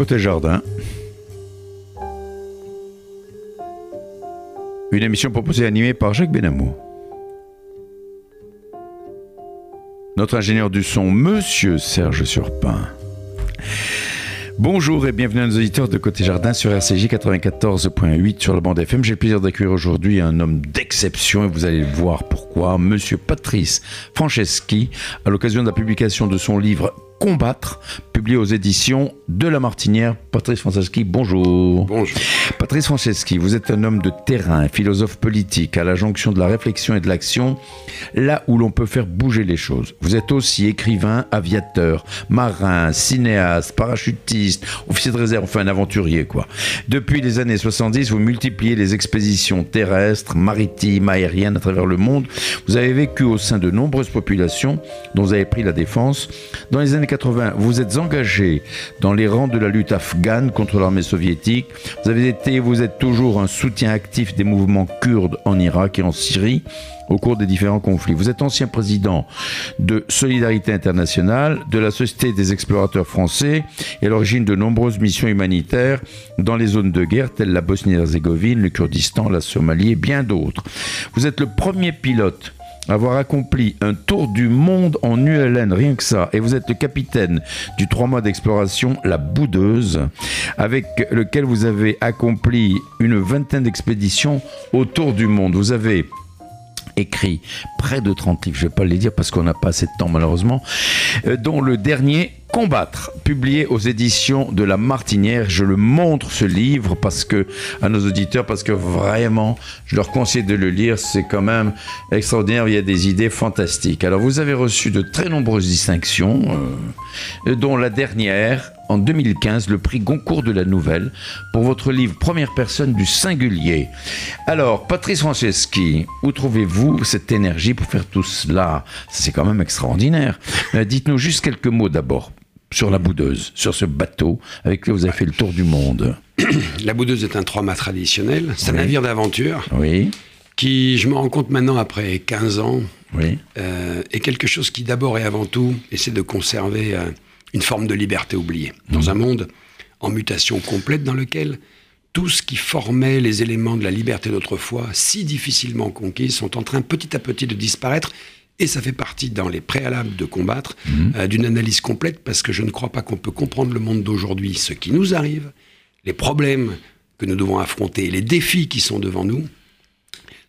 Côté Jardin. Une émission proposée et animée par Jacques Benamou. Notre ingénieur du son, Monsieur Serge Surpin. Bonjour et bienvenue à nos auditeurs de Côté Jardin sur RCJ 94.8 sur la bande FM. J'ai le plaisir d'accueillir aujourd'hui un homme d'exception et vous allez voir pourquoi. Monsieur Patrice Franceschi, à l'occasion de la publication de son livre Combattre, publié aux éditions de La Martinière. Patrice Franceschi, bonjour. Bonjour. Patrice Franceschi, vous êtes un homme de terrain, philosophe politique, à la jonction de la réflexion et de l'action, là où l'on peut faire bouger les choses. Vous êtes aussi écrivain, aviateur, marin, cinéaste, parachutiste, officier de réserve, enfin un aventurier, quoi. Depuis les années 70, vous multipliez les expéditions terrestres, maritimes, aériennes à travers le monde. Vous avez vécu au sein de nombreuses populations dont vous avez pris la défense. Dans les années 80, vous êtes engagé dans les rangs de la lutte afghane contre l'armée soviétique. Vous avez été, vous êtes toujours un soutien actif des mouvements kurdes en Irak et en Syrie au cours des différents conflits. Vous êtes ancien président de Solidarité Internationale, de la Société des explorateurs français et à l'origine de nombreuses missions humanitaires dans les zones de guerre telles la Bosnie-Herzégovine, le Kurdistan, la Somalie et bien d'autres. Vous êtes le premier pilote avoir accompli un tour du monde en ULN, rien que ça, et vous êtes le capitaine du trois mois d'exploration La Boudeuse, avec lequel vous avez accompli une vingtaine d'expéditions autour du monde. Vous avez écrit près de 30 livres, je ne vais pas les dire parce qu'on n'a pas assez de temps malheureusement, euh, dont le dernier Combattre, publié aux éditions de La Martinière. Je le montre ce livre parce que à nos auditeurs parce que vraiment, je leur conseille de le lire. C'est quand même extraordinaire. Il y a des idées fantastiques. Alors vous avez reçu de très nombreuses distinctions, euh, dont la dernière en 2015 le prix Goncourt de la Nouvelle pour votre livre Première personne du singulier. Alors, Patrice Franceschi, où trouvez-vous cette énergie pour faire tout cela C'est quand même extraordinaire. Dites-nous juste quelques mots d'abord sur la boudeuse, sur ce bateau avec lequel vous avez fait le tour du monde. La boudeuse est un trois-mâts traditionnel, c'est un navire d'aventure Oui, qui, je me rends compte maintenant après 15 ans, oui, euh, est quelque chose qui d'abord et avant tout essaie de conserver euh, une forme de liberté oubliée. Dans un monde en mutation complète dans lequel tout ce qui formait les éléments de la liberté d'autrefois, si difficilement conquis, sont en train petit à petit de disparaître. Et ça fait partie dans les préalables de combattre euh, d'une analyse complète parce que je ne crois pas qu'on peut comprendre le monde d'aujourd'hui, ce qui nous arrive, les problèmes que nous devons affronter, les défis qui sont devant nous,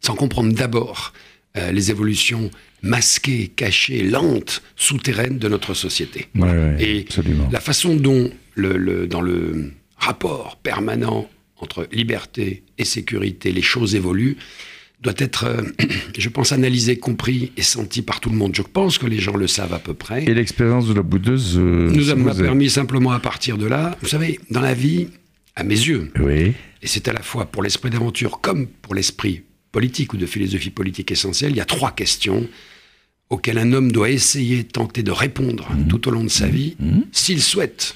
sans comprendre d'abord euh, les évolutions masquées, cachées, lentes, souterraines de notre société. Ouais, ouais, Et absolument. la façon dont, le, le- dans le rapport permanent entre liberté et sécurité, les choses évoluent, doit être, euh, je pense, analysé, compris et senti par tout le monde. Je pense que les gens le savent à peu près. Et l'expérience de la boudeuse euh, Nous a- permis simplement à partir de là, vous savez, dans la vie, à mes yeux, Oui, et c'est à la fois pour l'esprit d'aventure comme pour l'esprit politique ou de philosophie politique essentielle, il y a trois questions auxquelles un homme doit essayer, tenter de répondre tout au long de sa vie, s'il souhaite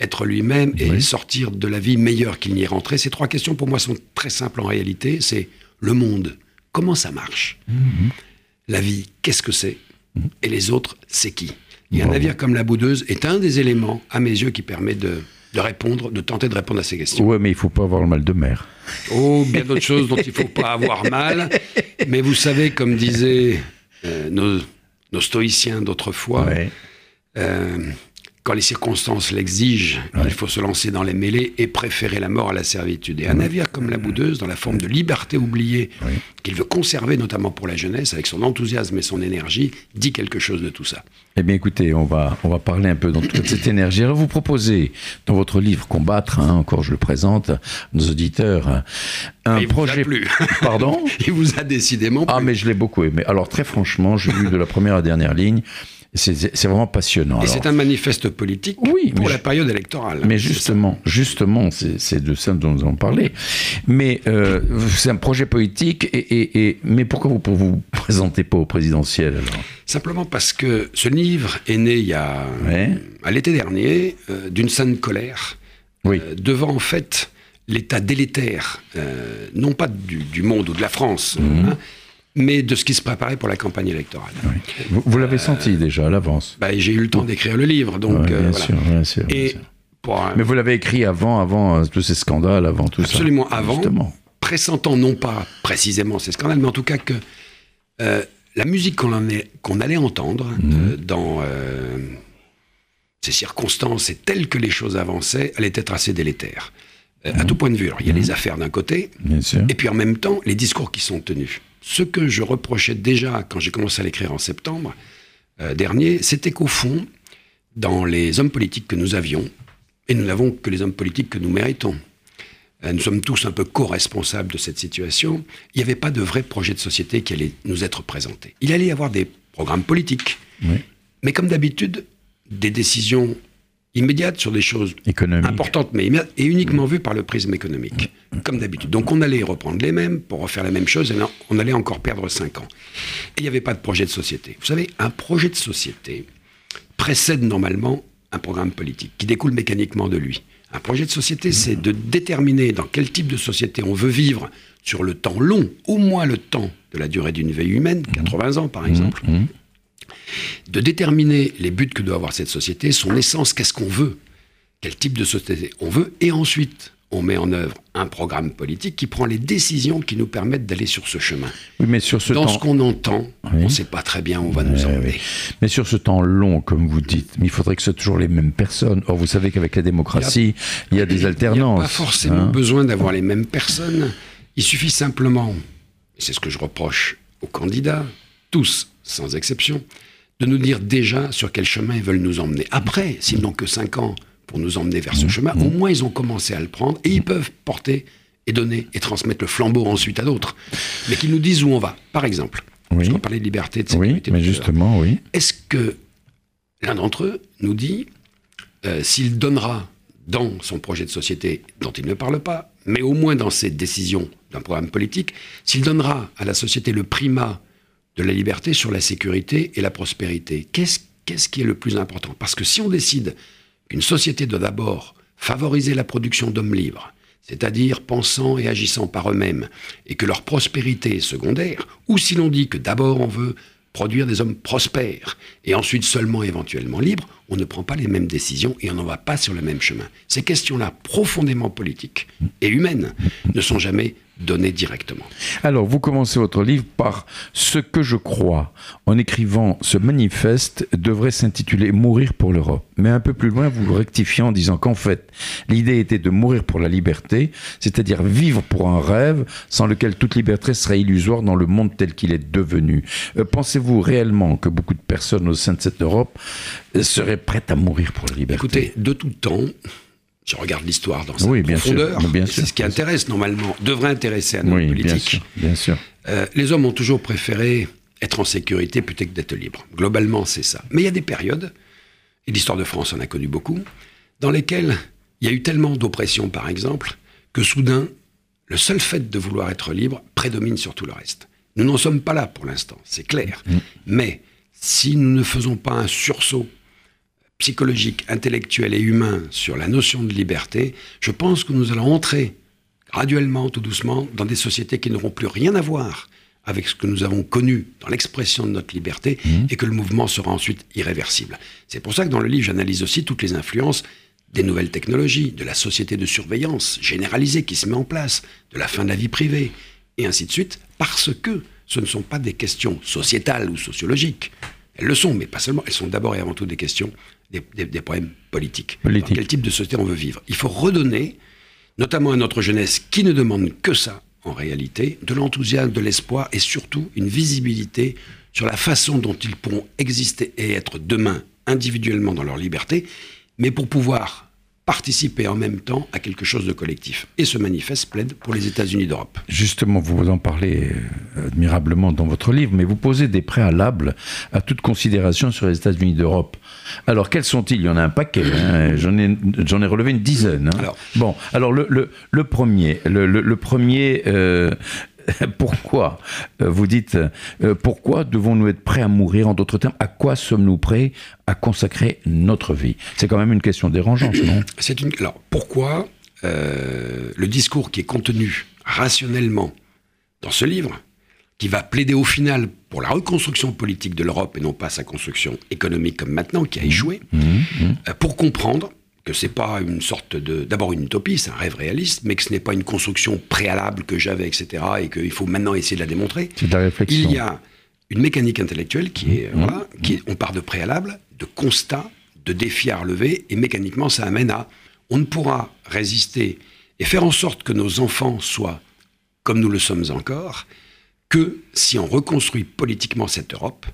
être lui-même et Oui. sortir de la vie meilleur qu'il n'y est rentré. Ces trois questions, pour moi, sont très simples en réalité. C'est le monde, comment ça marche? La vie, qu'est-ce que c'est? Et les autres, c'est qui? Et un navire comme la Boudeuse est un des éléments, à mes yeux, qui permet de, de répondre, de tenter de répondre à ces questions. ouais, mais il faut pas avoir le mal de mer. Oh, bien d'autres choses dont il ne faut pas avoir mal. Mais vous savez, comme disaient euh, nos, nos stoïciens d'autrefois, Ouais. euh, quand les circonstances l'exigent, il faut se lancer dans les mêlées et préférer la mort à la servitude. Et un navire comme la Boudeuse, dans la forme de liberté oubliée, Oui. qu'il veut conserver notamment pour la jeunesse, avec son enthousiasme et son énergie, dit quelque chose de tout ça. Eh bien, écoutez, on va, on va parler un peu dans toute cette énergie. Alors, vous proposez, dans votre livre Combattre, hein, encore je le présente nos auditeurs, un il vous a projet. plu. Pardon? Il vous a décidément Ah, plu. mais je l'ai beaucoup aimé. Alors, très franchement, j'ai lu de la première à la dernière ligne. C'est vraiment passionnant. Et c'est un manifeste politique Oui, pour la période électorale. Mais justement, justement, c'est de ça dont nous allons parler. Mais euh, c'est un projet politique. Et, et- et- mais pourquoi vous ne vous présentez pas au présidentiel alors? Simplement parce que ce livre est né il y a, Ouais. à l'été dernier euh, d'une saine colère Oui. euh, devant en fait l'état délétère, euh, non pas du, du monde ou de la France, Mhm. hein, mais de ce qui se préparait pour la campagne électorale. Vous, vous l'avez senti déjà à l'avance. Bah, J'ai eu le temps d'écrire le livre, donc Ouais, euh, bien voilà. sûr, bien sûr. bien Et sûr. Mais vous l'avez écrit avant, avant euh, tous ces scandales, avant tout ça. Absolument avant. Justement. Pressentant non pas précisément ces scandales, mais en tout cas que euh, la musique qu'on allait entendre mhm. dans ces circonstances et telles que les choses avançaient allait être assez délétère. À mhm. tout point de vue. il y a les affaires d'un côté, et puis en même temps, les discours qui sont tenus. Ce que je reprochais déjà quand j'ai commencé à l'écrire en septembre dernier, c'était qu'au fond, dans les hommes politiques que nous avions, et nous n'avons que les hommes politiques que nous méritons. Euh, nous sommes tous un peu co-responsables de cette situation. Il n'y avait pas de vrai projet de société qui allait nous être présenté. Il allait y avoir des programmes politiques, mais comme d'habitude, des décisions immédiates sur des choses importantes, mais et uniquement vues par le prisme économique, comme d'habitude. Donc on allait reprendre les mêmes pour refaire la même chose, et on allait encore perdre cinq ans. Et il n'y avait pas de projet de société. Vous savez, un projet de société, précède normalement un programme politique qui découle mécaniquement de lui. Un projet de société, c'est de déterminer dans quel type de société on veut vivre sur le temps long, au moins le temps de la durée d'une vie humaine, 80 ans par exemple. De déterminer les buts que doit avoir cette société, son essence, qu'est-ce qu'on veut, quel type de société on veut, et ensuite on met en œuvre un programme politique qui prend les décisions qui nous permettent d'aller sur ce chemin. Oui, mais sur ce Dans ce qu'on entend, on ne sait pas très bien où on va nous emmener. Mais sur ce temps long, comme vous dites, il faudrait que ce soit toujours les mêmes personnes. Or, vous savez qu'avec la démocratie, il y a, des alternances. Il n'y a pas forcément hein. besoin d'avoir les mêmes personnes. Il suffit simplement, et c'est ce que je reproche aux candidats, tous, sans exception, de nous dire déjà sur quel chemin ils veulent nous emmener. Après, s'ils n'ont que 5 ans pour nous emmener vers ce mmh. chemin, au mmh. moins ils ont commencé à le prendre et ils peuvent porter et donner et transmettre le flambeau ensuite à d'autres. Mais qu'ils nous disent où on va. Par exemple, oui. qu'on parlait de liberté, de sécurité. Oui, mais justement, oui. Est-ce que l'un d'entre eux nous dit euh, s'il donnera dans son projet de société dont il ne parle pas, mais au moins dans ses décisions d'un programme politique, s'il donnera à la société le primat de la liberté sur la sécurité et la prospérité, qu'est-ce qu'est-ce qui est le plus important? Parce que si on décide qu'une société doit d'abord favoriser la production d'hommes libres, c'est-à-dire pensant et agissant par eux-mêmes, et que leur prospérité est secondaire, ou si l'on dit que d'abord on veut produire des hommes prospères, et ensuite seulement éventuellement libres, on ne prend pas les mêmes décisions et on n'en va pas sur le même chemin. Ces questions-là, profondément politiques et humaines, ne sont jamais donné directement. Alors, vous commencez votre livre par Ce que je crois. En écrivant ce manifeste devrait s'intituler Mourir pour l'Europe. Mais un peu plus loin, vous le rectifiez en disant qu'en fait, l'idée était de mourir pour la liberté, c'est-à-dire vivre pour un rêve sans lequel toute liberté serait illusoire dans le monde tel qu'il est devenu. Euh, pensez-vous réellement que beaucoup de personnes au sein de cette Europe euh, seraient prêtes à mourir pour la liberté? Écoutez, de tout temps, je regarde l'histoire dans sa oui, bien profondeur. C'est ce qui intéresse normalement, devrait intéresser un homme oui, politique. Bien sûr. Euh, les hommes ont toujours préféré être en sécurité plutôt que d'être libres. Globalement, c'est ça. Mais il y a des périodes, et l'histoire de France en a connu beaucoup, dans lesquelles il y a eu tellement d'oppression, par exemple, que soudain, le seul fait de vouloir être libre prédomine sur tout le reste. Nous n'en sommes pas là pour l'instant, c'est clair. Mm. Mais si nous ne faisons pas un sursaut psychologique, intellectuel et humain sur la notion de liberté, je pense que nous allons entrer graduellement, tout doucement, dans des sociétés qui n'auront plus rien à voir avec ce que nous avons connu dans l'expression de notre liberté mmh. et que le mouvement sera ensuite irréversible. C'est pour ça que dans le livre, j'analyse aussi toutes les influences des nouvelles technologies, de la société de surveillance généralisée qui se met en place, de la fin de la vie privée, et ainsi de suite, parce que ce ne sont pas des questions sociétales ou sociologiques. Elles le sont, mais pas seulement. Elles sont d'abord et avant tout des questions des, problèmes politiques. quel type de société on veut vivre Il faut redonner, notamment à notre jeunesse qui ne demande que ça, en réalité, de l'enthousiasme, de l'espoir et surtout une visibilité sur la façon dont ils pourront exister et être demain individuellement dans leur liberté, mais pour pouvoir participer en même temps à quelque chose de collectif. Et ce manifeste plaide pour les États-Unis d'Europe. Justement, vous en parlez euh, admirablement dans votre livre, mais vous posez des préalables à toute considération sur les États-Unis d'Europe. Alors, quels sont-ils? Il y en a un paquet. Hein. J'en ai, j'en ai relevé une dizaine. Hein. Alors, bon, alors le, le, premier, le, premier euh, pourquoi euh, Vous dites, euh, pourquoi devons-nous être prêts à mourir En d'autres termes, à quoi sommes-nous prêts à consacrer notre vie? C'est quand même une question dérangeante, non? C'est une. Alors, pourquoi euh, le discours qui est contenu rationnellement dans ce livre, qui va plaider au final pour la reconstruction politique de l'Europe et non pas sa construction économique comme maintenant, qui a mmh. échoué, mmh. Mmh. pour comprendre que c'est pas une sorte de, d'abord une utopie, c'est un rêve réaliste, mais que ce n'est pas une construction préalable que j'avais, etc., et qu'il faut maintenant essayer de la démontrer. C'est de la réflexion. Il y a une mécanique intellectuelle qui est, Mmh. voilà, qui est- on part de préalable, de constat, de défis à relever, et mécaniquement, ça amène à, on ne pourra résister et faire en sorte que nos enfants soient comme nous le sommes encore, que si on reconstruit politiquement cette Europe,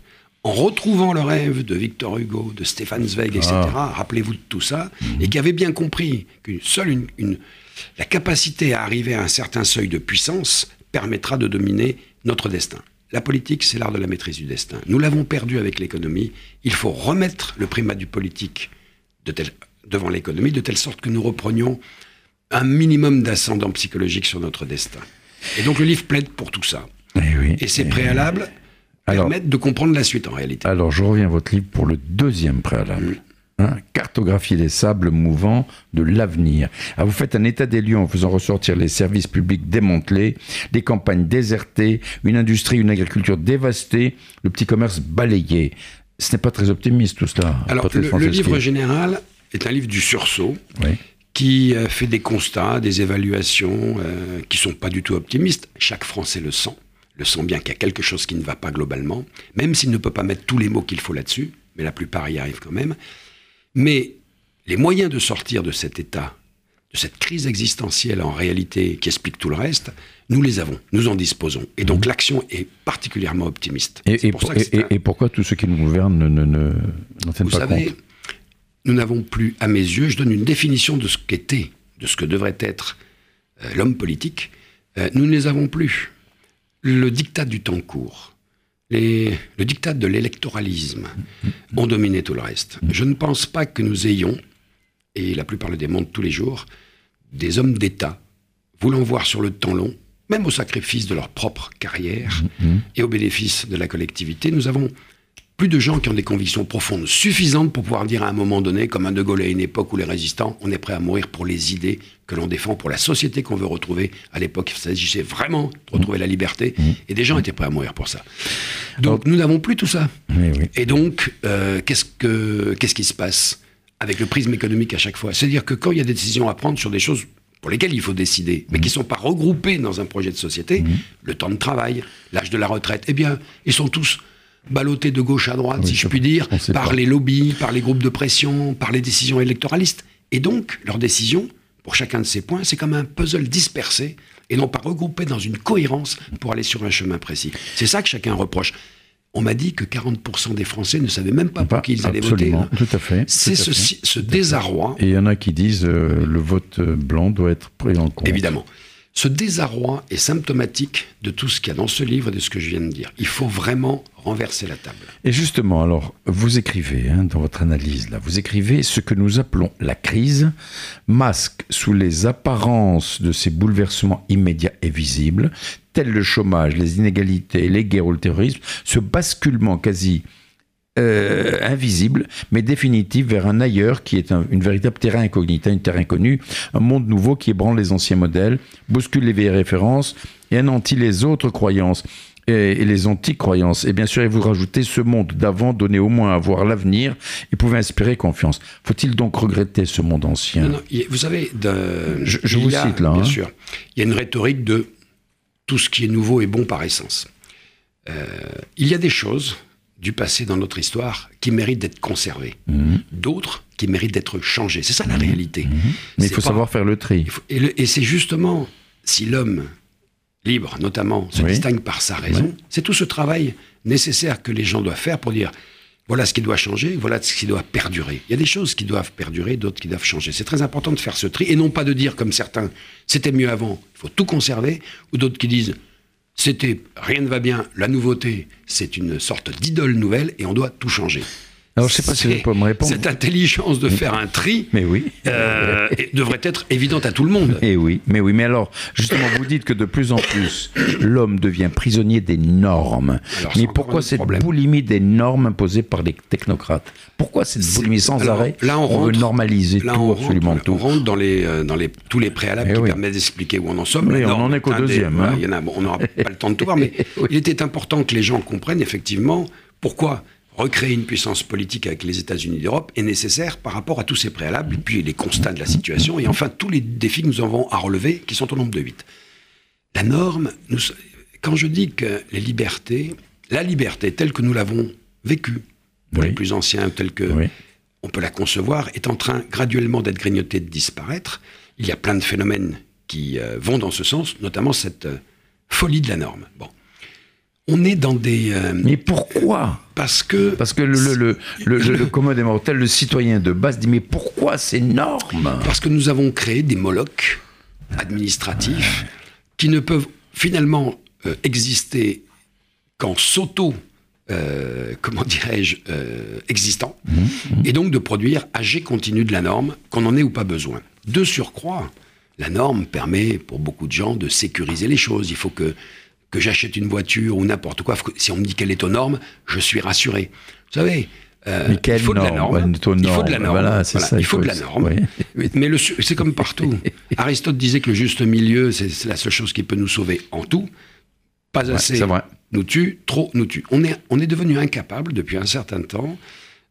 en retrouvant le rêve de Victor Hugo, de Stefan Zweig, etc., rappelez-vous de tout ça, et qui avait bien compris que seule une, une- la capacité à arriver à un certain seuil de puissance permettra de dominer notre destin. La politique, c'est l'art de la maîtrise du destin. Nous l'avons perdu avec l'économie. Il faut remettre le primat du politique de tel- devant l'économie, de telle sorte que nous reprenions un minimum d'ascendant psychologique sur notre destin. Et donc le livre plaide pour tout ça. Eh oui. Et ces Eh préalables Alors- permettent de comprendre la suite en réalité. Alors, je reviens à votre livre pour le deuxième préalable. Hein, cartographier les sables mouvants de l'avenir. Ah, vous faites un état des lieux en faisant ressortir les services publics démantelés, des campagnes désertées, une industrie, une agriculture dévastée, le petit commerce balayé. Ce n'est pas très optimiste tout cela. Alors le, le livre général est un livre du sursaut Oui. qui euh, fait des constats, des évaluations euh, qui sont pas du tout optimistes. Chaque Français le sent, le sent bien qu'il y a quelque chose qui ne va pas globalement, même s'il ne peut pas mettre tous les mots qu'il faut là-dessus, mais la plupart y arrivent quand même. Mais les moyens de sortir de cet état, de cette crise existentielle en réalité qui explique tout le reste, nous les avons, nous en disposons. Et donc l'action est particulièrement optimiste. Et, C'est et pour pour- ça que et- c'est un- et- et pourquoi tous ceux qui nous gouvernent ne, ne, ne- n'en tiennent vous pas savez, compte? nous n'avons plus, à mes yeux, je donne une définition de ce qu'était, de ce que devrait être euh, l'homme politique. Euh, nous ne les avons plus. Le dictat du temps court, les- le dictat de l'électoralisme ont dominé tout le reste. Je ne pense pas que nous ayons, et la plupart le démontrent tous les jours, des hommes d'État voulant voir sur le temps long, même au sacrifice de leur propre carrière et au bénéfice de la collectivité, nous avons plus de gens qui ont des convictions profondes suffisantes pour pouvoir dire à un moment donné, comme un De Gaulle à une époque où les résistants, on est prêt à mourir pour les idées que l'on défend, pour la société qu'on veut retrouver. À l'époque, il s'agissait vraiment de retrouver la liberté, et des gens étaient prêts à mourir pour ça. Donc nous n'avons plus tout ça. Oui, oui. Et donc, euh, qu'est-ce, que, qu'est-ce qui se passe avec le prisme économique à chaque fois? C'est-à-dire que quand il y a des décisions à prendre sur des choses pour lesquelles il faut décider, mais qui ne sont pas regroupées dans un projet de société, le temps de travail, l'âge de la retraite, eh bien, ils sont tous ballottés de gauche à droite, Oui, si je puis dire, par pas. les lobbies, par les groupes de pression, par les décisions électoralistes. Et donc, leurs décisions, pour chacun de ces points, c'est comme un puzzle dispersé et non pas regroupé dans une cohérence pour aller sur un chemin précis. C'est ça que chacun reproche. On m'a dit que 40% des Français ne savaient même pas pour Pas- qui ils allaient voter. absolument, tout à fait. C'est ce désarroi, Et il y en a qui disent euh, le vote blanc doit être pris en compte. évidemment. Ce désarroi est symptomatique de tout ce qu'il y a dans ce livre et de ce que je viens de dire. Il faut vraiment renverser la table. Et justement, alors, vous écrivez, hein, dans votre analyse, là, vous écrivez ce que nous appelons la crise, masque sous les apparences de ces bouleversements immédiats et visibles, tels le chômage, les inégalités, les guerres ou le terrorisme, ce basculement quasi euh, invisible, mais définitif vers un ailleurs qui est un- une véritable terrain incognita, une terre inconnue, un monde nouveau qui ébranle les anciens modèles, bouscule les vieilles références et anéantit les autres croyances et, les anti-croyances. Et bien sûr, et vous rajoutez ce monde d'avant donnait au moins à voir l'avenir et pouvait inspirer confiance. Faut-il donc regretter ce monde ancien? Non, non, vous savez, Je- je vous a, cite, là, Bien hein. sûr. Il y a une rhétorique de tout ce qui est nouveau est bon par essence. Euh, il y a des choses du passé dans notre histoire qui méritent d'être conservées. Mhm. D'autres qui méritent d'être changées. C'est ça la réalité. Mais il faut pas- savoir faire le tri. faut- et, le- et c'est justement si l'homme libre, notamment, se Oui. distingue par sa raison, c'est tout ce travail nécessaire que les gens doivent faire pour dire voilà ce qui doit changer, voilà ce qui doit perdurer. Il y a des choses qui doivent perdurer, d'autres qui doivent changer. C'est très important de faire ce tri et non pas de dire comme certains c'était mieux avant, il faut tout conserver, ou d'autres qui disent c'était rien ne va bien, la nouveauté c'est une sorte d'idole nouvelle et on doit tout changer. Alors, je sais pas si vous pouvez me répondre. Cette intelligence de faire un tri Mais oui. euh, et devrait être évidente à tout le monde. Eh oui, mais oui, mais alors, justement, vous dites que de plus en plus, l'homme devient prisonnier des normes. Alors, mais pourquoi cette problème. boulimie des normes imposées par les technocrates? Pourquoi cette boulimie sans alors, arrêt? là, on veut rentre- normaliser Là, tout, on absolument rentre, tout. On rentre dans, les, euh, dans les, tous les préalables Eh qui oui. permettent d'expliquer où on en sommes. Oui, La on norme en est qu'au des- deuxième, hein. y en a, bon, on n'aura pas le temps de tout voir, mais il était important que les gens comprennent effectivement pourquoi recréer une puissance politique avec les États-Unis d'Europe est nécessaire par rapport à tous ces préalables, et puis les constats de la situation, et enfin tous les défis que nous avons à relever, qui sont au nombre de huit. La norme, quand je dis que les libertés, la liberté telle que nous l'avons vécue, pour les plus anciens, telle que on peut la concevoir, est en train graduellement d'être grignotée, de disparaître. Il y a plein de phénomènes qui euh, vont dans ce sens, notamment cette euh, folie de la norme. Bon on est dans des. Euh, mais pourquoi? Parce que. Parce que le, le, le, le, commode mortel, le citoyen de base, dit Mais pourquoi ces normes? Parce que nous avons créé des molocs administratifs qui ne peuvent finalement euh, exister qu'en s'auto. Euh, comment dirais-je, existant, mmh, mmh. et donc de produire à jet continu de la norme, qu'on en ait ou pas besoin. De surcroît, la norme permet pour beaucoup de gens de sécuriser les choses. Il faut que que j'achète une voiture ou n'importe quoi, si on me dit qu'elle est aux normes, je suis rassuré. Vous savez, euh, il faut de la norme. Il faut de la norme. Voilà, ça, il, faut, de la norme. Mais c'est comme partout. Aristote disait que le juste milieu, c'est la seule chose qui peut nous sauver en tout. Pas assez nous tue, trop nous tue. On est, on est devenu incapable depuis un certain temps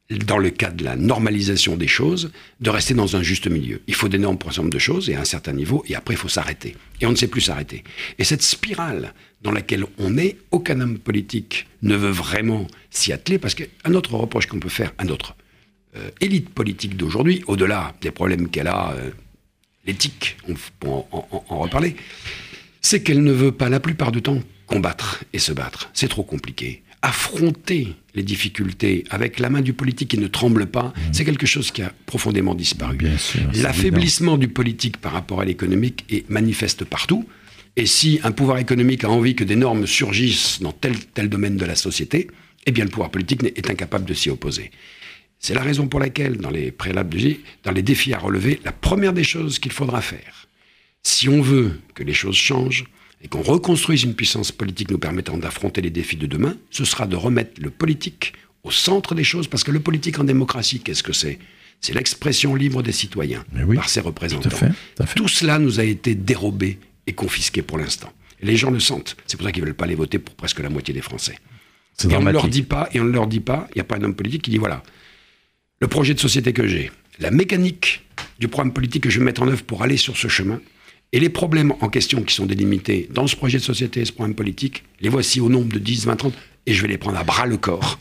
dans le cadre de la normalisation des choses, de rester dans un juste milieu. Il faut d'énormes ensemble de choses et à un certain niveau, et après il faut s'arrêter. Et on ne sait plus s'arrêter. Et cette spirale dans laquelle on est, aucun homme politique ne veut vraiment s'y atteler, parce qu'un autre reproche qu'on peut faire à notre euh, élite politique d'aujourd'hui, au-delà des problèmes qu'elle a, euh, l'éthique, on peut en reparler, c'est qu'elle ne veut pas la plupart du temps combattre et se battre. C'est trop compliqué affronter les difficultés avec la main du politique qui ne tremble pas, mmh. c'est quelque chose qui a profondément disparu. L'affaiblissement du politique par rapport à l'économique est manifeste partout. Et si un pouvoir économique a envie que des normes surgissent dans tel tel domaine de la société, eh bien le pouvoir politique est incapable de s'y opposer. C'est la raison pour laquelle, dans les préalables de dans les défis à relever, la première des choses qu'il faudra faire, si on veut que les choses changent, et qu'on reconstruise une puissance politique nous permettant d'affronter les défis de demain, ce sera de remettre le politique au centre des choses, parce que le politique en démocratie, qu'est-ce que c'est? C'est l'expression libre des citoyens par ses représentants. Tout, cela nous a été dérobé et confisqué pour l'instant. Les gens le sentent. C'est pour ça qu'ils ne veulent pas les voter pour presque la moitié des Français. Et on ne leur dit pas, et on ne leur dit pas, il n'y a pas un homme politique qui dit voilà, le projet de société que j'ai, la mécanique du programme politique que je vais mettre en œuvre pour aller sur ce chemin, et les problèmes en question qui sont délimités dans ce projet de société, ce programme politique, les voici au nombre de 10, 20, 30, et je vais les prendre à bras le corps.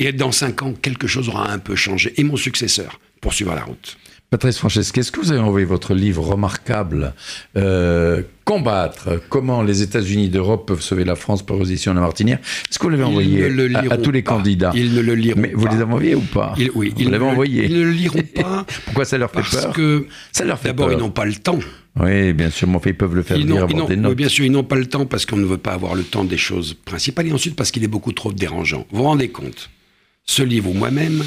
Et dans 5 ans, quelque chose aura un peu changé. Et mon successeur poursuivra la route. Patrice Franceschi, est-ce que vous avez envoyé votre livre remarquable euh, Combattre comment les États-Unis d'Europe peuvent sauver la France par opposition à la Martinière? Est-ce que vous l'avez envoyé à, tous les candidats? Ils ne le liront Mais vous les avez envoyés ou pas? Oui, ils l'avez envoyé. Ils ne le liront pas. Pourquoi ça leur fait parce peur? que ça leur fait D'abord, ils n'ont pas le temps. Oui, bien sûr, mais ils peuvent le faire ils lire avant des notes. bien sûr, ils n'ont pas le temps parce qu'on ne veut pas avoir le temps des choses principales et ensuite parce qu'il est beaucoup trop dérangeant. Vous vous rendez compte? Ce livre ou moi-même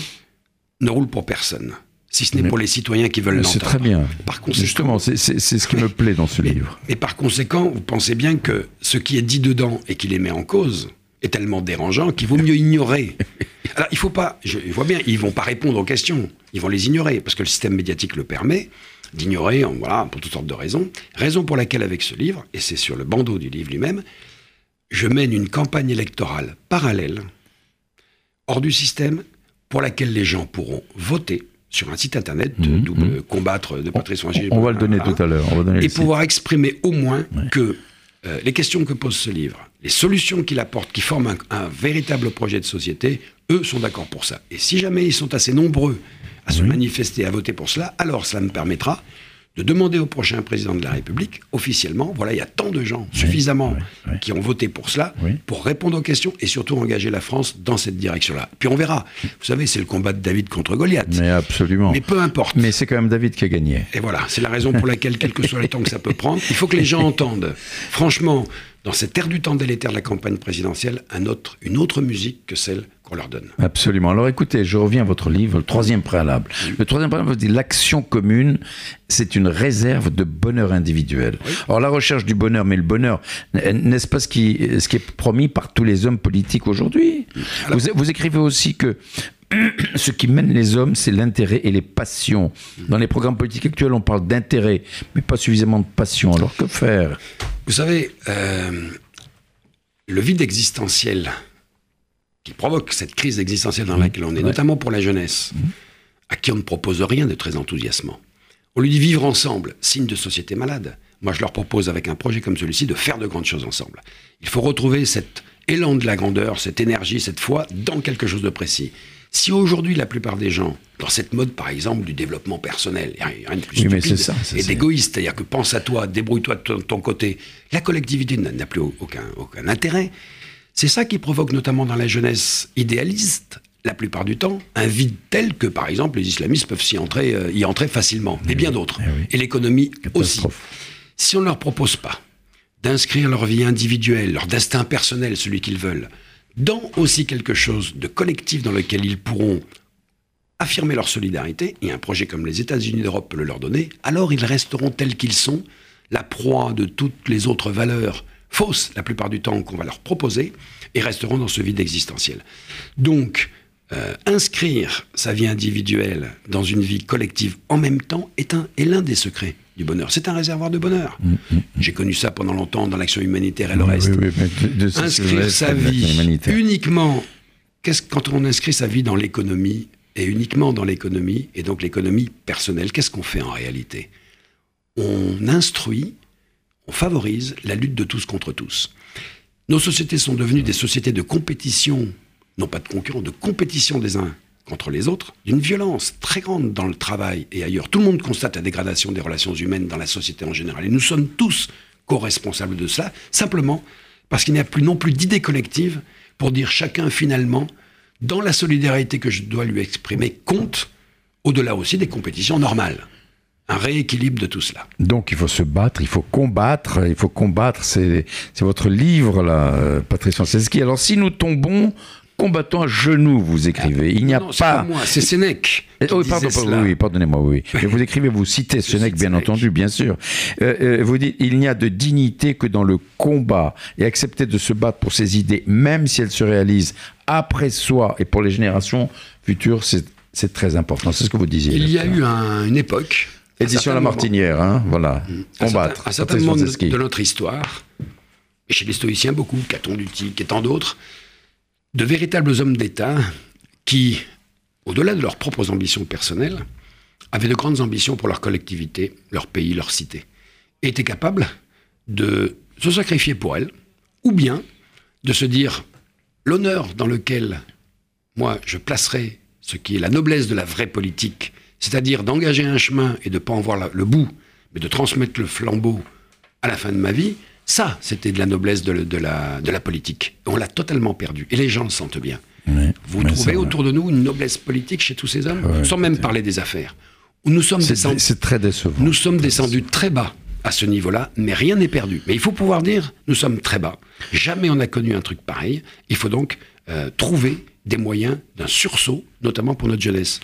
ne roule pour personne si ce n'est pour les citoyens qui veulent l'entendre. C'est très bien. Par conséquent, Justement, c'est ce qui me plaît dans ce livre. Et par conséquent, vous pensez bien que ce qui est dit dedans et qui les met en cause est tellement dérangeant qu'il vaut mieux ignorer. Alors, il faut pas, je vois bien, ils vont pas répondre aux questions, ils vont les ignorer, parce que le système médiatique le permet d'ignorer, voilà, pour toutes sortes de raisons. Raison pour laquelle, avec ce livre, et c'est sur le bandeau du livre lui-même, je mène une campagne électorale parallèle, hors du système, pour laquelle les gens pourront voter sur un site internet, de mhm, double mhm. combattre de Patrice On, on, va le donner tout à l'heure. Et pouvoir exprimer au moins que euh, les questions que pose ce livre, les solutions qu'il apporte, qui forment un, véritable projet de société, eux sont d'accord pour ça. Et si jamais ils sont assez nombreux à se manifester, à voter pour cela, alors cela me permettra de demander au prochain président de la République, officiellement, voilà, il y a tant de gens, suffisamment, qui ont voté pour cela, pour répondre aux questions et surtout engager la France dans cette direction-là. Puis on verra. Vous savez, c'est le combat de David contre Goliath. Mais absolument. Mais peu importe. Mais c'est quand même David qui a gagné. Et voilà, c'est la raison pour laquelle, quel que soit le temps que ça peut prendre, il faut que les gens entendent. Franchement, dans cette ère du temps délétère de la campagne présidentielle, un autre, une autre musique que celle qu'on leur donne. Absolument. Alors écoutez, je reviens à votre livre, le troisième préalable. Le troisième préalable vous dit l'action commune, c'est une réserve de bonheur individuel. Alors la recherche du bonheur, mais le bonheur, n'est-ce pas ce qui, ce qui est promis par tous les hommes politiques aujourd'hui? Vous, vous écrivez aussi que ce qui mène les hommes, c'est l'intérêt et les passions. Dans les programmes politiques actuels, on parle d'intérêt, mais pas suffisamment de passion. Alors que faire? Vous savez, euh, le vide existentiel qui provoque cette crise existentielle dans laquelle on est, notamment pour la jeunesse, à qui on ne propose rien de très enthousiasmant. On lui dit vivre ensemble, signe de société malade. Moi, je leur propose, avec un projet comme celui-ci, de faire de grandes choses ensemble. Il faut retrouver cet élan de la grandeur, cette énergie, cette foi dans quelque chose de précis. Si aujourd'hui, la plupart des gens, dans cette mode, par exemple, du développement personnel, rien de plus stupide et d'égoïste, c'est-à-dire que pense à toi, débrouille-toi de ton, côté, la collectivité n'a plus aucun, aucun intérêt. C'est ça qui provoque, notamment dans la jeunesse idéaliste, la plupart du temps, un vide tel que, par exemple, les islamistes peuvent y entrer, euh, y entrer facilement, et bien d'autres. Eh et l'économie aussi. Si on ne leur propose pas d'inscrire leur vie individuelle, leur destin personnel, celui qu'ils veulent, dans aussi quelque chose de collectif dans lequel ils pourront affirmer leur solidarité, et un projet comme les États-Unis d'Europe peut le leur donner, alors ils resteront tels qu'ils sont, la proie de toutes les autres valeurs fausses, la plupart du temps, qu'on va leur proposer, et resteront dans ce vide existentiel. Donc, euh, inscrire sa vie individuelle dans une vie collective en même temps est, est l'un des secrets du bonheur. C'est un réservoir de bonheur. Mm, mm, mm. J'ai connu ça pendant longtemps dans l'action humanitaire et le reste. inscrire sa vie uniquement, qu'est-ce, quand on inscrit sa vie dans l'économie, et uniquement dans l'économie, et donc l'économie personnelle, qu'est-ce qu'on fait en réalité? On instruit, on favorise la lutte de tous contre tous. Nos sociétés sont devenues des sociétés de compétition, non pas de concurrence, de compétition des uns contre les autres, d'une violence très grande dans le travail et ailleurs. Tout le monde constate la dégradation des relations humaines dans la société en général. Et nous sommes tous co-responsables de cela, simplement parce qu'il n'y a plus non plus d'idée collective pour dire chacun finalement, dans la solidarité que je dois lui exprimer, compte au-delà aussi des compétitions normales un rééquilibre de tout cela. Donc il faut se battre, il faut combattre, il faut combattre. C'est votre livre là, euh, Patrice Franceschi. Alors si nous tombons, combattant à genoux, vous écrivez. Il n'y a non, pas. moi, c'est Sénèque. Pardon, oui, pardonnez-moi, oui. Mais vous écrivez, vous citez Sénèque, bien entendu, bien sûr. Euh, euh, vous dites il n'y a de dignité que dans le combat et accepter de se battre pour ses idées, même si elles se réalisent après soi et pour les générations futures, c'est très important. C'est ce que vous disiez. Il y a eu une époque. Édition La Martinière, hein, voilà. Combattre. Un certain, moment de, notre histoire, et chez les stoïciens beaucoup, Caton Dutic et tant d'autres, de véritables hommes d'État qui, au-delà de leurs propres ambitions personnelles, avaient de grandes ambitions pour leur collectivité, leur pays, leur cité, étaient capables de se sacrifier pour elles, ou bien de se dire l'honneur dans lequel moi je placerai ce qui est la noblesse de la vraie politique, c'est-à-dire d'engager un chemin et de ne pas en voir le bout, mais de transmettre le flambeau à la fin de ma vie, ça, c'était de la noblesse de, la, de la, politique. On l'a totalement perdu. Et les gens le sentent bien. Vous trouvez autour de nous une noblesse politique chez tous ces hommes, sans même parler des affaires. Nous sommes descendus. C'est très décevant. Nous sommes descendus très bas à ce niveau-là, mais rien n'est perdu. Mais il faut pouvoir dire, nous sommes très bas. Jamais on n'a connu un truc pareil. Il faut donc euh, trouver des moyens d'un sursaut, notamment pour notre jeunesse.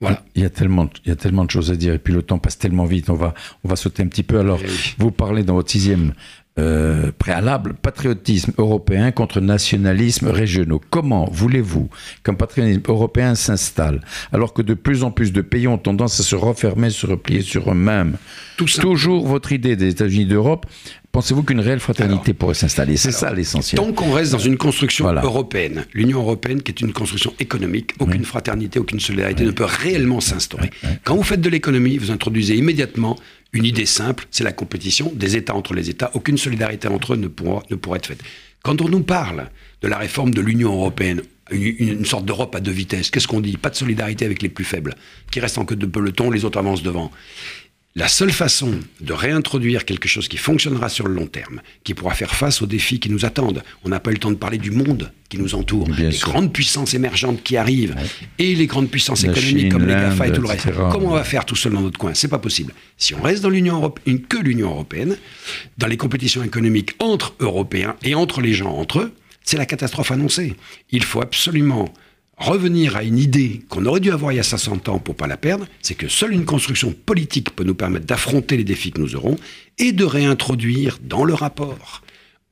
Voilà. Il y, a tellement, il y a tellement de choses à dire et puis le temps passe tellement vite. On va, on va sauter un petit peu. Alors, eh vous parlez dans votre sixième euh, préalable, patriotisme européen contre nationalisme régionaux. Comment voulez-vous qu'un patriotisme européen s'installe alors que de plus en plus de pays ont tendance à se refermer, se replier sur eux-mêmes? Toujours votre idée des États-Unis d'Europe, Pensez-vous qu'une réelle fraternité pourrait s'installer? C'est ça l'essentiel. Tant qu'on reste dans une construction européenne, l'Union européenne qui est une construction économique, aucune fraternité, aucune solidarité ne peut réellement s'instaurer. Quand vous faites de l'économie, vous introduisez immédiatement une idée simple, c'est la compétition des États entre les États. Aucune solidarité entre eux ne pourra, être faite. Quand on nous parle de la réforme de l'Union européenne, une, sorte d'Europe à deux vitesses, qu'est-ce qu'on dit? Pas de solidarité avec les plus faibles, qui restent en queue de peloton, les autres avancent devant. La seule façon de réintroduire quelque chose qui fonctionnera sur le long terme, qui pourra faire face aux défis qui nous attendent, on n'a pas eu le temps de parler du monde qui nous entoure, les grandes puissances émergentes qui arrivent, et les grandes puissances économiques comme les GAFA et tout le reste. Comment on va faire tout seul dans notre coin? C'est pas possible. Si on reste dans l'Union européenne, que l'Union européenne, dans les compétitions économiques entre Européens et entre les gens entre eux, c'est la catastrophe annoncée. Il faut absolument revenir à une idée qu'on aurait dû avoir il y a 60 ans pour pas la perdre, c'est que seule une construction politique peut nous permettre d'affronter les défis que nous aurons et de réintroduire dans le rapport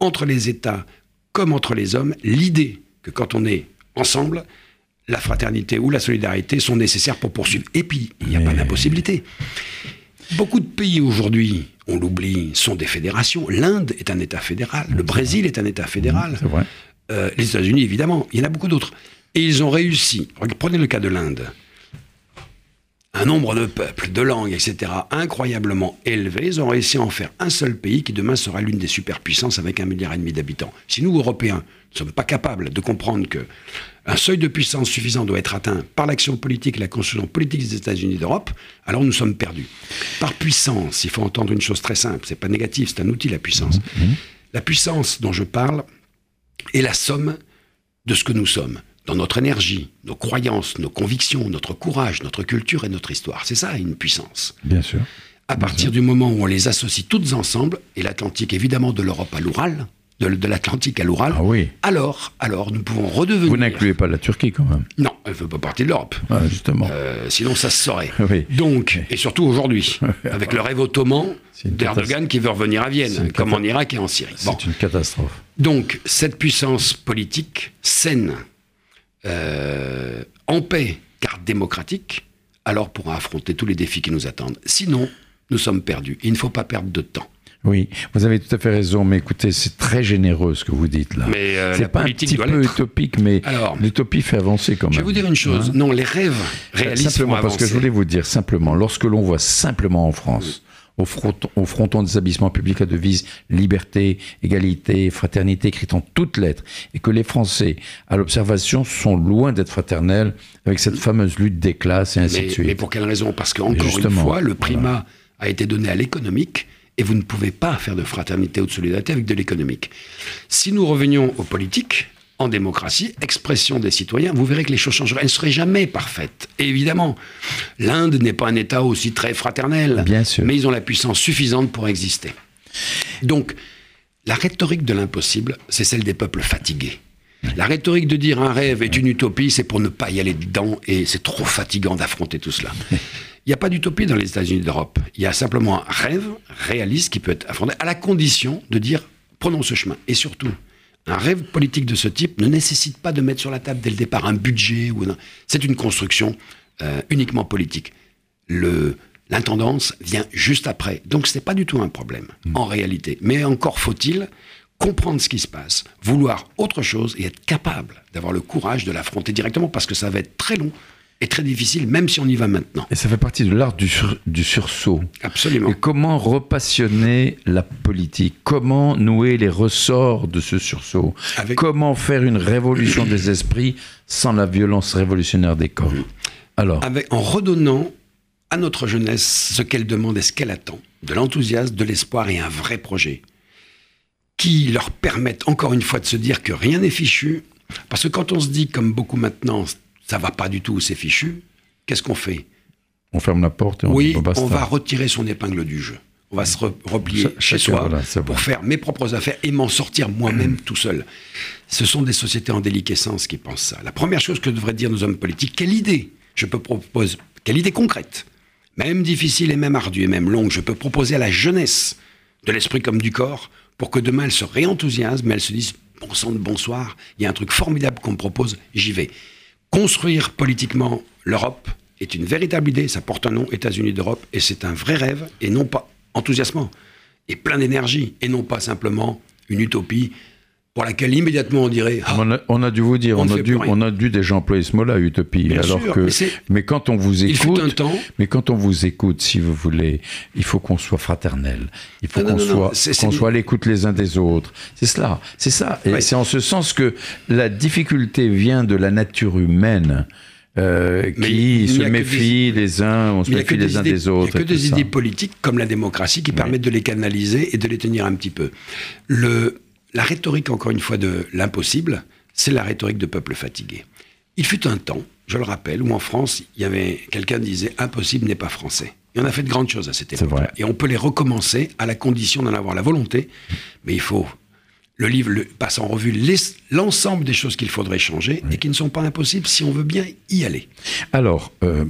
entre les États comme entre les hommes l'idée que quand on est ensemble, la fraternité ou la solidarité sont nécessaires pour poursuivre. Et puis, il n'y a pas d'impossibilité. Beaucoup de pays aujourd'hui, on l'oublie, sont des fédérations. L'Inde est un État fédéral, le Brésil est un État fédéral. euh, les États-Unis, évidemment, il y en a beaucoup d'autres. Et ils ont réussi. Prenez le cas de l'Inde. Un nombre de peuples, de langues, etc., incroyablement élevé. Ils ont réussi à en faire un seul pays qui demain sera l'une des superpuissances avec un milliard et demi d'habitants. Si nous, Européens, ne sommes pas capables de comprendre que un seuil de puissance suffisant doit être atteint par l'action politique et la construction politique des États-Unis d'Europe, alors nous sommes perdus. Par puissance, il faut entendre une chose très simple. C'est pas négatif, c'est un outil la puissance. Mmh. La puissance dont je parle est la somme de ce que nous sommes dans notre énergie, nos croyances, nos convictions, notre courage, notre culture et notre histoire. C'est ça une puissance. Bien sûr. À partir du moment où on les associe toutes ensemble, et l'Atlantique évidemment de l'Europe à l'Oural, de, l'Atlantique à l'Oural, ah oui. alors, alors nous pouvons redevenir. Vous n'incluez pas la Turquie quand même Non, elle ne fait pas partie de l'Europe. Ah, justement. Euh, sinon, ça se saurait. Donc, et surtout aujourd'hui, avec le rêve ottoman d'Erdogan qui veut revenir à Vienne, comme en Irak et en Syrie. C'est une catastrophe. Donc, cette puissance politique saine, euh, en paix, car démocratique, alors pourra affronter tous les défis qui nous attendent. Sinon, nous sommes perdus. Il ne faut pas perdre de temps. Oui, vous avez tout à fait raison, mais écoutez, c'est très généreux ce que vous dites là. Mais euh, c'est pas un petit peu utopique, mais l'utopie fait avancer quand même. Je vais vous dire une chose. Hein non, les rêves réalistes Simplement, parce que je voulais vous dire simplement, lorsque l'on voit simplement en France, au, fronton, des établissements publics à devise liberté, égalité, fraternité, écrite en toutes lettres, et que les Français, à l'observation, sont loin d'être fraternels avec cette fameuse lutte des classes et ainsi de suite. Mais pour quelle raison? Parce qu'encore une fois, le primat a été donné à l'économique et vous ne pouvez pas faire de fraternité ou de solidarité avec de l'économique. Si nous revenions aux politiques, en démocratie, expression des citoyens, vous verrez que les choses changeraient. Elles ne seraient jamais parfaites. Et évidemment, l'Inde n'est pas un État aussi très fraternel. Bien sûr. Mais ils ont la puissance suffisante pour exister. Donc, la rhétorique de l'impossible, c'est celle des peuples fatigués. La rhétorique de dire un rêve est une utopie, c'est pour ne pas y aller dedans et c'est trop fatigant d'affronter tout cela. Il n'y a pas d'utopie dans les États-Unis d'Europe. Il y a simplement un rêve réaliste qui peut être affronté à la condition de dire prenons ce chemin. Et surtout, un rêve politique de ce type ne nécessite pas de mettre sur la table dès le départ un budget ou c'est une construction euh, uniquement politique. Le l'intendance vient juste après. Donc ce n'est pas du tout un problème mmh. en réalité. Mais encore faut-il comprendre ce qui se passe, vouloir autre chose et être capable d'avoir le courage de l'affronter directement parce que ça va être très long est très difficile, même si on y va maintenant. Et ça fait partie de l'art du, du, sursaut. Absolument. Et comment repassionner la politique? Comment nouer les ressorts de ce sursaut? Comment faire une révolution des esprits sans la violence révolutionnaire des corps? Alors Avec, En redonnant à notre jeunesse ce qu'elle demande et ce qu'elle attend, de l'enthousiasme, de l'espoir et un vrai projet, qui leur permettent encore une fois de se dire que rien n'est fichu, parce que quand on se dit, comme beaucoup maintenant, ça va pas du tout, c'est fichu, qu'est-ce qu'on fait? On ferme la porte et on Oui, on va retirer son épingle du jeu. On va se replier chez soi pour faire mes propres affaires et m'en sortir moi-même tout seul. Ce sont des sociétés en déliquescence qui pensent ça. La première chose que devraient dire nos hommes politiques, quelle idée? Je peux proposer, quelle idée concrète, même difficile et même ardue et même longue, je peux proposer à la jeunesse de l'esprit comme du corps pour que demain elle se réenthousiasme, mais elle se dise bon sang de bonsoir, il y a un truc formidable qu'on me propose, j'y vais. Construire politiquement l'Europe est une véritable idée, ça porte un nom, États-Unis d'Europe, et c'est un vrai rêve, et non pas enthousiasmant, et plein d'énergie, et non pas simplement une utopie pour laquelle immédiatement on dirait. Ah, on, a, dû vous dire, on, a dû, on a dû déjà employer ce mot-là, utopie. alors que, mais, quand on vous écoute, un temps, mais quand on vous écoute, si vous voulez, il faut qu'on soit fraternel. Il faut qu'on soit, qu'on soit à l'écoute les uns des autres. C'est cela, c'est ça. Et c'est en ce sens que la difficulté vient de la nature humaine. Euh, qui se méfient les uns, on se méfie les uns des autres. Il n'y a que des idées politiques comme la démocratie qui permettent de les canaliser et de les tenir un petit peu. Le, la rhétorique, encore une fois, de l'impossible, c'est la rhétorique de peuple fatigué. Il fut un temps, je le rappelle, où en France, il y avait quelqu'un disait impossible n'est pas français. Et on a fait de grandes choses à cette époque. Et on peut les recommencer à la condition d'en avoir la volonté. Mais il faut. Le livre passe en revue l'ensemble des choses qu'il faudrait changer et qui ne sont pas impossibles si on veut bien y aller. Alors, euh,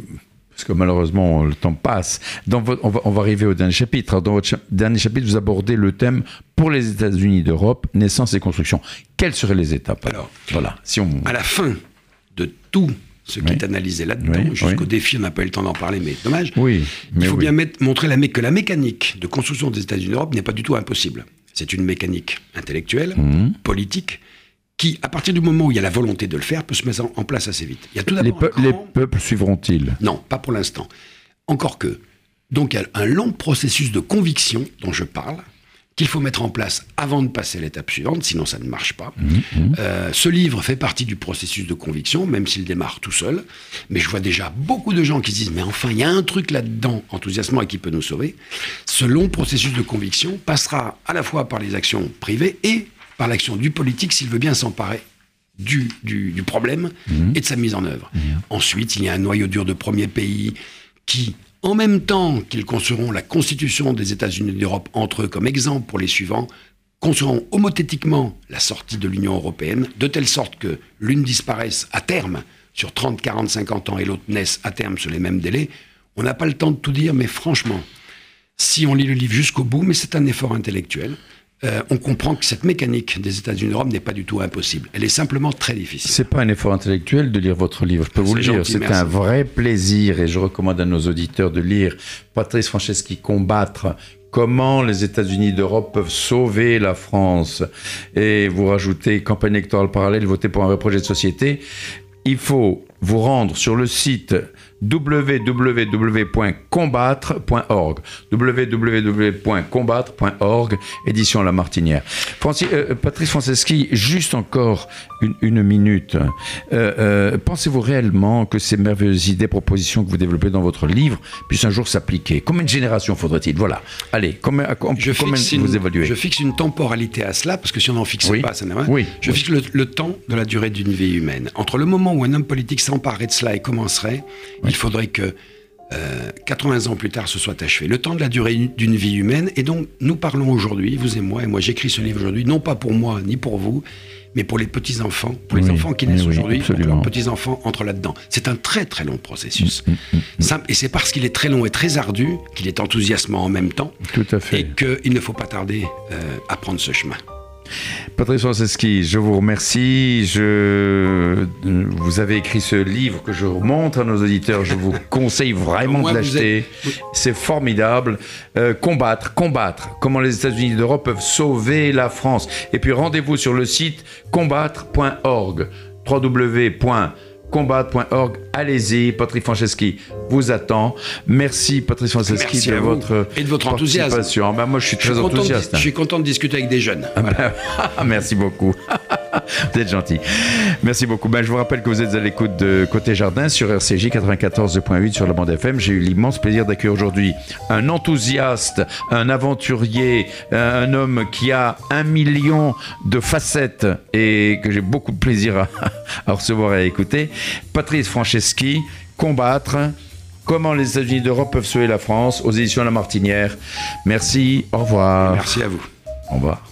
parce que malheureusement le temps passe. Dans on, va, arriver au dernier chapitre. Dans votre dernier chapitre, vous abordez le thème pour les États-Unis d'Europe, naissance et construction. Quelles seraient les étapes? Alors, voilà, si on... à la fin de tout ce qui est analysé là-dedans, jusqu'au défi, on n'a pas eu le temps d'en parler, mais dommage. Oui, il faut bien montrer la, que la mécanique de construction des États-Unis d'Europe n'est pas du tout impossible. C'est une mécanique intellectuelle, mmh. politique, qui, à partir du moment où il y a la volonté de le faire, peut se mettre en place assez vite. Il y a tout les, peu- les grand- peuples suivront-ils? Non, pas pour l'instant. Encore que. Donc, il y a un long processus de conviction dont je parle, qu'il faut mettre en place avant de passer à l'étape suivante, sinon ça ne marche pas. Euh, ce livre fait partie du processus de conviction, même s'il démarre tout seul. Mais je vois déjà beaucoup de gens qui se disent, mais enfin, il y a un truc là-dedans, enthousiasmant, et qui peut nous sauver. Ce long processus de conviction passera à la fois par les actions privées et par l'action du politique s'il veut bien s'emparer du, du, du problème et de sa mise en œuvre. Ensuite, il y a un noyau dur de premiers pays qui, en même temps qu'ils construiront la constitution des États-Unis d'Europe entre eux comme exemple pour les suivants, construiront homothétiquement la sortie de l'Union européenne, de telle sorte que l'une disparaisse à terme sur 30, 40, 50 ans et l'autre naisse à terme sur les mêmes délais. On n'a pas le temps de tout dire, mais franchement, si on lit le livre jusqu'au bout, mais c'est un effort intellectuel, euh, on comprend que cette mécanique des États-Unis d'Europe n'est pas du tout impossible. Elle est simplement très difficile. C'est pas un effort intellectuel de lire votre livre, je peux vous le dire. C'est un vrai plaisir et je recommande à nos auditeurs de lire Patrice Franceschi combattre comment les États-Unis d'Europe peuvent sauver la France. Et vous rajoutez campagne électorale parallèle, voter pour un vrai projet de société. Il faut vous rendre sur le site www.combattre.org www.combattre.org édition La Martinière. Francis, euh, Patrice Franceschi, juste encore une, une minute. Euh, euh, Pensez-vous réellement que ces merveilleuses idées, propositions que vous développez dans votre livre puissent un jour s'appliquer? Combien de générations faudrait-il Voilà. Allez, combien, combien Je fixe, une, vous évaluez je fixe une temporalité à cela, parce que si on n'en fixe Oui. pas, ça n'a rien. Oui. Je fixe le, le temps de la durée d'une vie humaine. Entre le moment où un homme politique s'emparerait de cela et commencerait, il faudrait que euh, 80 ans plus tard, ce soit achevé. Le temps de la durée d'une vie humaine. Et donc, nous parlons aujourd'hui, vous et moi, et moi j'écris ce livre aujourd'hui, non pas pour moi ni pour vous, mais pour les petits-enfants, pour les Oui, enfants qui naissent oui, aujourd'hui, pour que leurs petits-enfants entrent là-dedans. C'est un très très long processus. Mm, Simple- et c'est parce qu'il est très long et très ardu qu'il est enthousiasmant en même temps Tout à fait. et qu'il ne faut pas tarder euh, à prendre ce chemin. Patrice Franceski, je vous remercie. Je... Vous avez écrit ce livre que je montre à nos auditeurs. Je vous conseille vraiment de l'acheter. êtes- C'est formidable. Euh, combattre, combattre. Comment les États-Unis d'Europe peuvent sauver la France. Et puis rendez-vous sur le site combattre.org. www.combattre.org. Allez-y, Patrice Franceschi vous attend. Merci Patrice Franceschi Merci de votre Et de votre enthousiasme. Ben, moi je suis Je suis, très de, enthousiaste. hein. je suis content de discuter avec des jeunes. Voilà. Merci beaucoup. vous êtes gentil. Merci beaucoup. Ben, je vous rappelle que vous êtes à l'écoute de Côté Jardin sur RCJ 94.8 sur la bande FM. J'ai eu l'immense plaisir d'accueillir aujourd'hui un enthousiaste, un aventurier, un homme qui a un million de facettes et que j'ai beaucoup de plaisir à, à recevoir et à écouter. Patrice Franceschi, combattre. Comment les États-Unis d'Europe peuvent sauver la France aux éditions La Martinière. Merci, au revoir. Merci à vous. Au revoir.